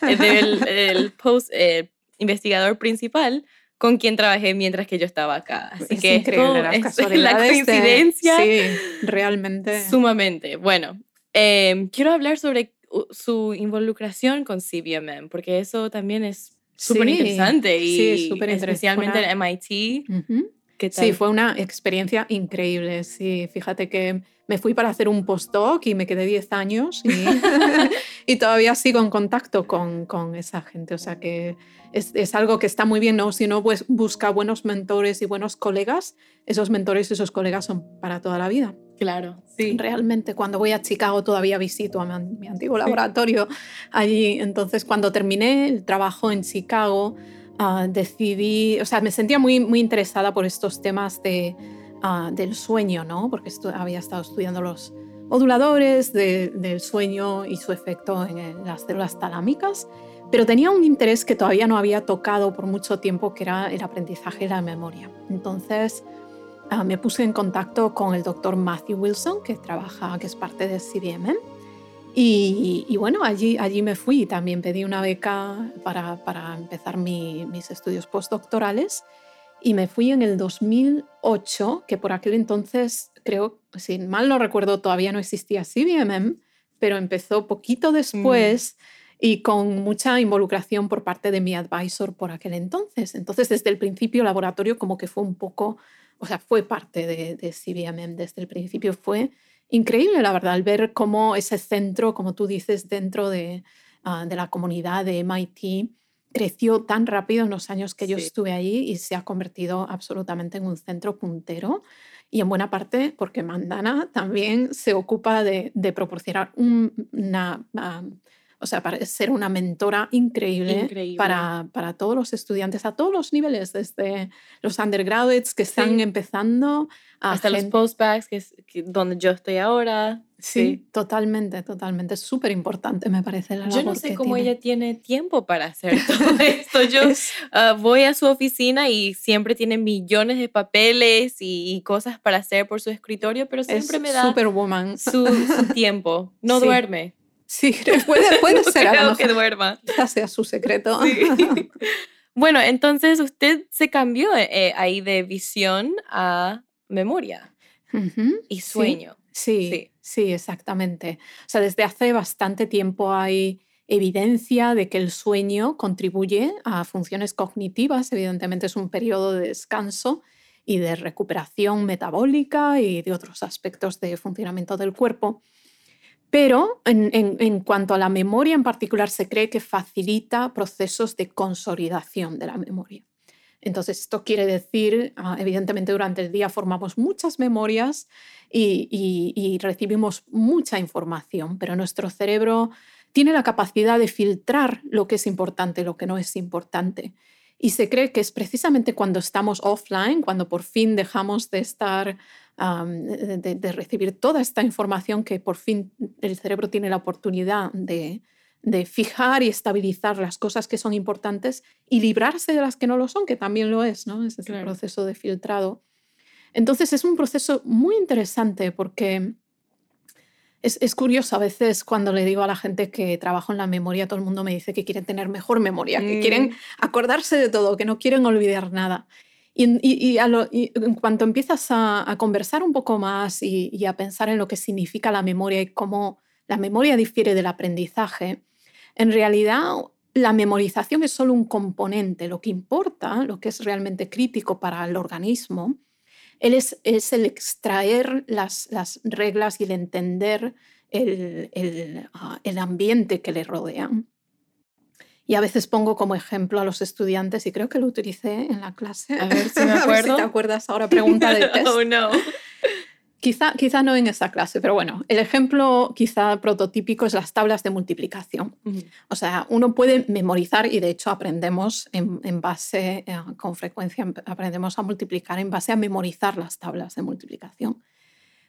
del el post, eh, investigador principal, con quien trabajé mientras que yo estaba acá. Así es que increíble, las la coincidencia. sí, realmente. Sumamente. Bueno, em, quiero hablar sobre su involucración con CBMM, porque eso también es súper interesante y sí, especialmente en MIT. Sí, fue una experiencia increíble. Sí, fíjate que me fui para hacer un postdoc y me quedé 10 años y, todavía sigo en contacto con, con, esa gente. O sea que es, es, algo que está muy bien, ¿no? Si uno pues, busca buenos mentores y buenos colegas, esos mentores y esos colegas son para toda la vida. Claro, sí. Realmente cuando voy a Chicago todavía visito a mi, mi antiguo laboratorio allí. Entonces cuando terminé el trabajo en Chicago, Ah, decidí, o sea, me sentía muy, muy interesada por estos temas de, ah, del sueño, ¿no? Porque había estado estudiando los moduladores del sueño y su efecto en las células talámicas, pero tenía un interés que todavía no había tocado por mucho tiempo, que era el aprendizaje y la memoria. Entonces, ah, me puse en contacto con el doctor Matthew Wilson, que trabaja, que es parte de CBMM, y, bueno, allí, allí me fui. También pedí una beca para, para empezar mis estudios postdoctorales. Y me fui en el 2008, que por aquel entonces, creo, si mal no recuerdo, todavía no existía CBMM, pero empezó poquito después mm. y con mucha involucración por parte de mi advisor por aquel entonces. Entonces, desde el principio, laboratorio como que fue un poco, o sea, fue parte de, de CBMM desde el principio. Fue increíble, la verdad, al ver cómo ese centro, como tú dices, dentro de, ah, de la comunidad de MIT, creció tan rápido en los años que yo estuve allí y se ha convertido absolutamente en un centro puntero. Y en buena parte porque Mandana también se ocupa de, de proporcionar una, o sea, para ser una mentora increíble, Para, para, todos los estudiantes a todos los niveles, desde los undergraduates que están empezando hasta los postbacks, que es donde yo estoy ahora. Sí, totalmente, totalmente. Es súper importante, me parece. La yo no sé cómo ella tiene tiempo para hacer todo esto. Yo ah, voy a su oficina y siempre tiene millones de papeles y, cosas para hacer por su escritorio, pero siempre me da superwoman. Su, su tiempo. No duerme. Sí, puede, puede ser. Creo que duerma. Ya sea su secreto. bueno, entonces usted se cambió eh, ahí de visión a memoria y sueño. Sí, sí, sí, exactamente. O sea, desde hace bastante tiempo hay evidencia de que el sueño contribuye a funciones cognitivas. Evidentemente es un periodo de descanso y de recuperación metabólica y de otros aspectos de funcionamiento del cuerpo. Pero en, cuanto a la memoria en particular, se cree que facilita procesos de consolidación de la memoria. Entonces, esto quiere decir, ah, evidentemente, durante el día formamos muchas memorias y, recibimos mucha información, pero nuestro cerebro tiene la capacidad de filtrar lo que es importante lo que no es importante. Y se cree que es precisamente cuando estamos offline, cuando por fin dejamos de estar de, recibir toda esta información que por fin el cerebro tiene la oportunidad de, fijar y estabilizar las cosas que son importantes y librarse de las que no lo son, que también lo es, ¿no? Es el proceso de filtrado. Entonces es un proceso muy interesante porque es, es, curioso a veces cuando le digo a la gente que trabajo en la memoria, todo el mundo me dice que quieren tener mejor memoria, que quieren mm. acordarse de todo, que no quieren olvidar nada. Y, en cuanto empiezas a, conversar un poco más y, a pensar en lo que significa la memoria y cómo la memoria difiere del aprendizaje, en realidad la memorización es solo un componente. Lo que importa, lo que es realmente crítico para el organismo, es, el extraer las, las, reglas y el entender el, el, ah, el ambiente que le rodea. Y a veces pongo como ejemplo a los estudiantes, y creo que lo utilicé en la clase. A ver si me acuerdo. te acuerdas ahora, pregunta de test. oh, no. Quizá, quizá no en esa clase, pero bueno, el ejemplo quizá prototípico es las tablas de multiplicación. O sea, uno puede memorizar y de hecho aprendemos en, en base, eh, con frecuencia aprendemos a multiplicar en base a memorizar las tablas de multiplicación.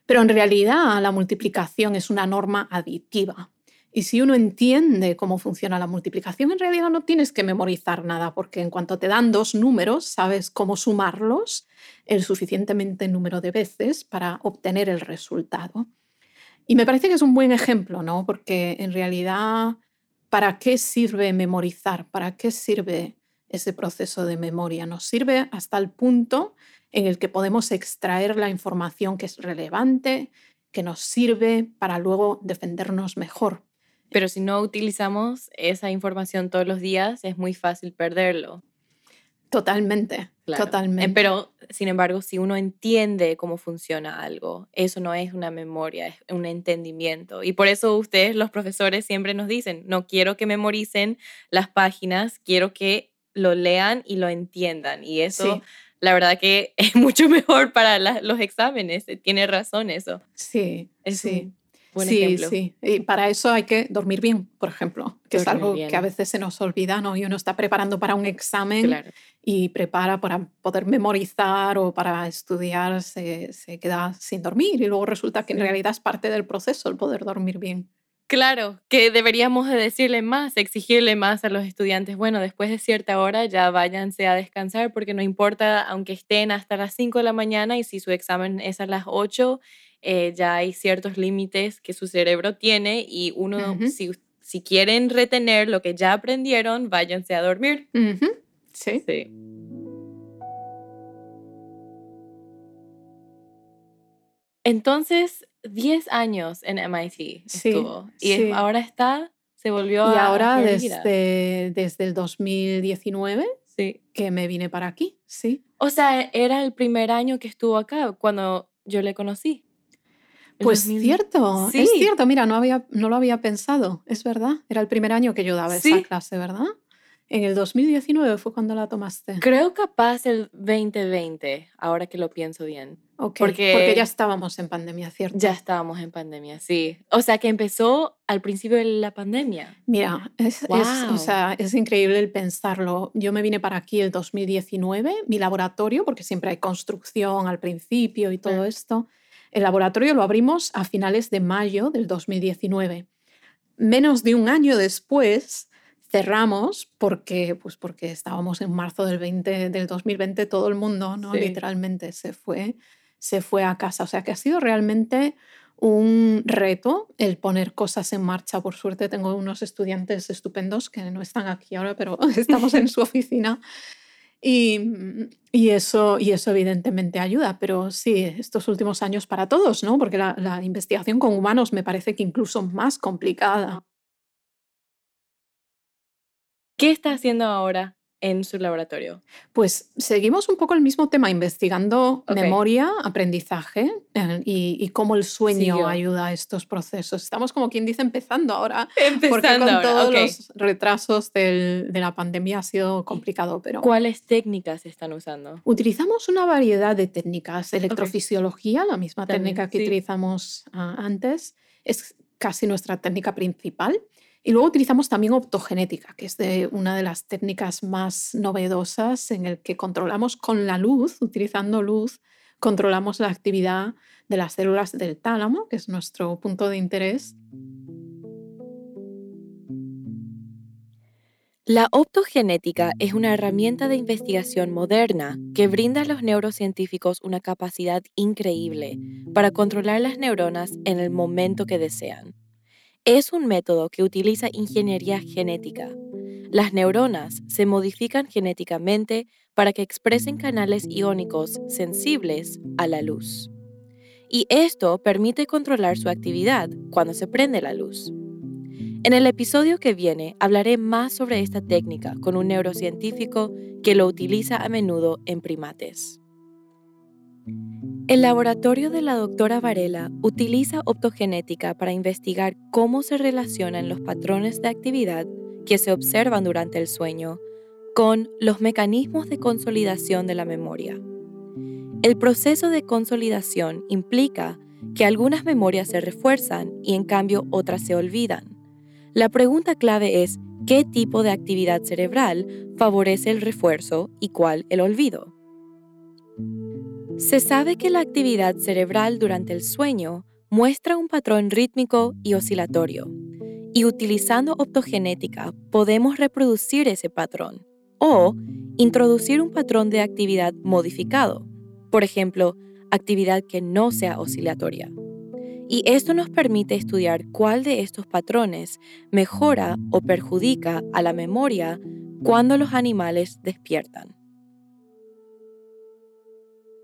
Pero en realidad la multiplicación es una norma aditiva. Y si uno entiende cómo funciona la multiplicación, en realidad no tienes que memorizar nada, porque en cuanto te dan dos números, sabes cómo sumarlos el suficientemente número de veces para obtener el resultado. Y me parece que es un buen ejemplo, ¿no? Porque en realidad, ¿para qué sirve memorizar? ¿Para qué sirve ese proceso de memoria? Nos sirve hasta el punto en el que podemos extraer la información que es relevante, que nos sirve para luego defendernos mejor pero si no utilizamos esa información todos los días, es muy fácil perderlo. Totalmente, eh, totalmente. Pero, sin embargo, si uno entiende cómo funciona algo, eso no es una memoria, es un entendimiento. Y por eso ustedes, los profesores, siempre nos dicen, no quiero que memoricen las páginas, quiero que lo lean y lo entiendan. Y eso, la verdad que es mucho mejor para los exámenes. Tiene razón eso. Sí, sí sí, sí. Y para eso hay que dormir bien, por ejemplo, que es algo que a veces se nos olvida, ¿no? Y uno está preparando para un examen y prepara para poder memorizar o para estudiar, se, se, queda sin dormir y luego resulta que en realidad es parte del proceso el poder dormir bien. Claro, que deberíamos decirle más, exigirle más a los estudiantes, bueno, después de cierta hora ya váyanse a descansar porque no importa, aunque estén hasta las 5 de la mañana y si su examen es a las 8, eh, ya hay ciertos límites que su cerebro tiene y uno, si, si, quieren retener lo que ya aprendieron, váyanse a dormir. Sí. sí. Entonces, 10 años en MIT estuvo y ahora está, se volvió y a... Y ahora desde, desde el 2019 sí. que me vine para aquí, sí. O sea, era el primer año que estuvo acá cuando yo le conocí. Pues cierto, es cierto, mira, no, había, no lo había pensado, es verdad, era el primer año que yo daba esa clase, ¿verdad? En el 2019 fue cuando la tomaste. Creo capaz el 2020, ahora que lo pienso bien. Okay, porque, ya estábamos en pandemia, ¿cierto? Ya estábamos en pandemia, sí. O sea, que empezó al principio de la pandemia. Mira, es, o sea, es increíble el pensarlo. Yo me vine para aquí el 2019, mi laboratorio, porque siempre hay construcción al principio y todo esto. El laboratorio lo abrimos a finales de mayo del 2019. Menos de un año después cerramos porque, pues porque estábamos en marzo del, 20, del 2020, todo el mundo ¿no? literalmente se fue, se fue a casa. O sea que ha sido realmente un reto el poner cosas en marcha. Por suerte tengo unos estudiantes estupendos que no están aquí ahora, pero estamos en su oficina y, y, eso, y eso evidentemente ayuda, pero sí, estos últimos años para todos, ¿no? Porque la, la investigación con humanos me parece que incluso más complicada. ¿Qué está haciendo ahora? En su laboratorio? Pues seguimos un poco el mismo tema, investigando memoria, aprendizaje eh, y, cómo el sueño ayuda a estos procesos. Estamos como quien dice empezando ahora, empezando porque con todos los retrasos de la pandemia ha sido complicado. Pero ¿Cuáles técnicas están usando? Utilizamos una variedad de técnicas. Electrofisiología, la misma técnica que utilizamos ah, antes, es casi nuestra técnica principal. Y luego utilizamos también optogenética, que es una de las técnicas más novedosas en el que controlamos con la luz, utilizando luz, controlamos la actividad de las células del tálamo, que es nuestro punto de interés. La optogenética es una herramienta de investigación moderna que brinda a los neurocientíficos una capacidad increíble para controlar las neuronas en el momento que desean. Es un método que utiliza ingeniería genética. las neuronas se modifican genéticamente para que expresen canales iónicos sensibles a la luz. Y esto permite controlar su actividad cuando se prende la luz. En el episodio que viene hablaré más sobre esta técnica con un neurocientífico que lo utiliza a menudo en primates. El laboratorio de la doctora Varela utiliza optogenética para investigar cómo se relacionan los patrones de actividad que se observan durante el sueño con los mecanismos de consolidación de la memoria. El proceso de consolidación implica que algunas memorias se refuerzan y en cambio otras se olvidan. La pregunta clave es qué tipo de actividad cerebral favorece el refuerzo y cuál el olvido. Se sabe que la actividad cerebral durante el sueño muestra un patrón rítmico y oscilatorio, y utilizando optogenética podemos reproducir ese patrón o introducir un patrón de actividad modificado, por ejemplo, actividad que no sea oscilatoria. Y esto nos permite estudiar cuál de estos patrones mejora o perjudica a la memoria cuando los animales despiertan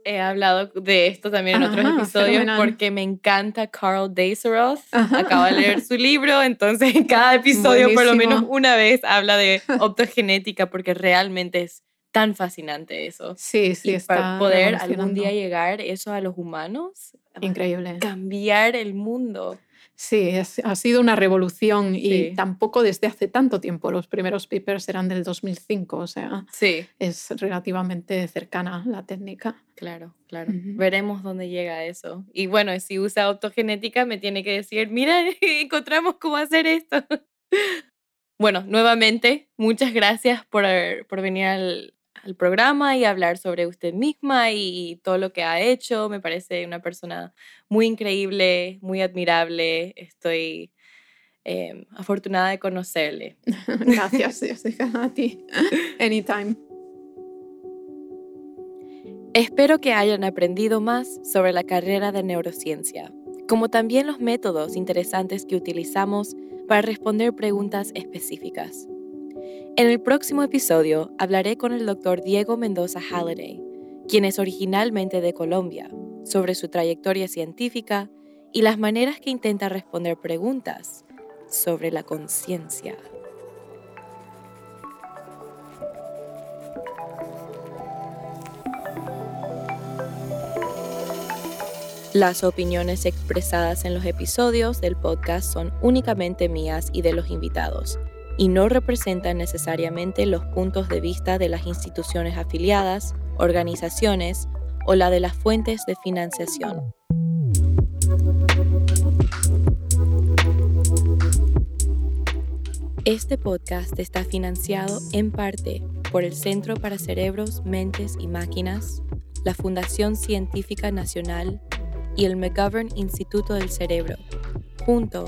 he hablado de esto también en otros episodios porque me encanta Carl Deiseroth. Acabo de leer su libro, entonces en cada episodio por lo menos una vez habla de optogenética porque realmente es tan fascinante eso. Sí, sí, está para poder algún día llegar eso a los humanos. Increíble. Cambiar el mundo. Sí, ha sido una revolución y tampoco desde hace tanto tiempo. Los primeros papers eran del 2005, o sea, sí. es relativamente cercana la técnica. Claro, claro. Veremos dónde llega eso. Y bueno, si usa optogenética, me tiene que decir, mira, encontramos cómo hacer esto. bueno, nuevamente, muchas gracias por, por venir al, al programa y hablar sobre usted misma y todo lo que ha hecho. Me parece una persona muy increíble, muy admirable. Estoy em, afortunada de conocerle. Gracias, Jessica, a ti. Anytime. Espero que hayan aprendido más sobre la carrera de neurociencia, como también los métodos interesantes que utilizamos para responder preguntas específicas. En el próximo episodio hablaré con el doctor Diego Mendoza Halliday, quien es originalmente de Colombia, sobre su trayectoria científica y las maneras que intenta responder preguntas sobre la conciencia. Las opiniones expresadas en los episodios del podcast son únicamente mías y de los invitados y no representan necesariamente los puntos de vista de las instituciones afiliadas, organizaciones o la de las fuentes de financiación. Este podcast está financiado en parte por el Centro para Cerebros, Mentes y Máquinas, la Fundación Científica Nacional y el McGovern Instituto del Cerebro, junto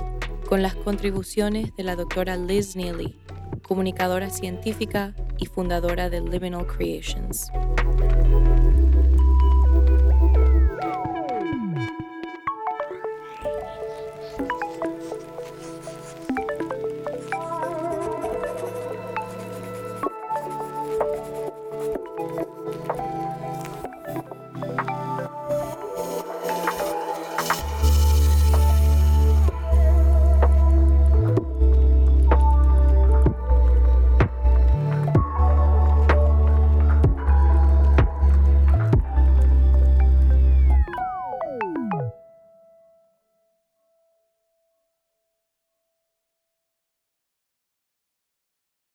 con las contribuciones de la doctora Liz Neely, comunicadora científica y fundadora de Liminal Creations.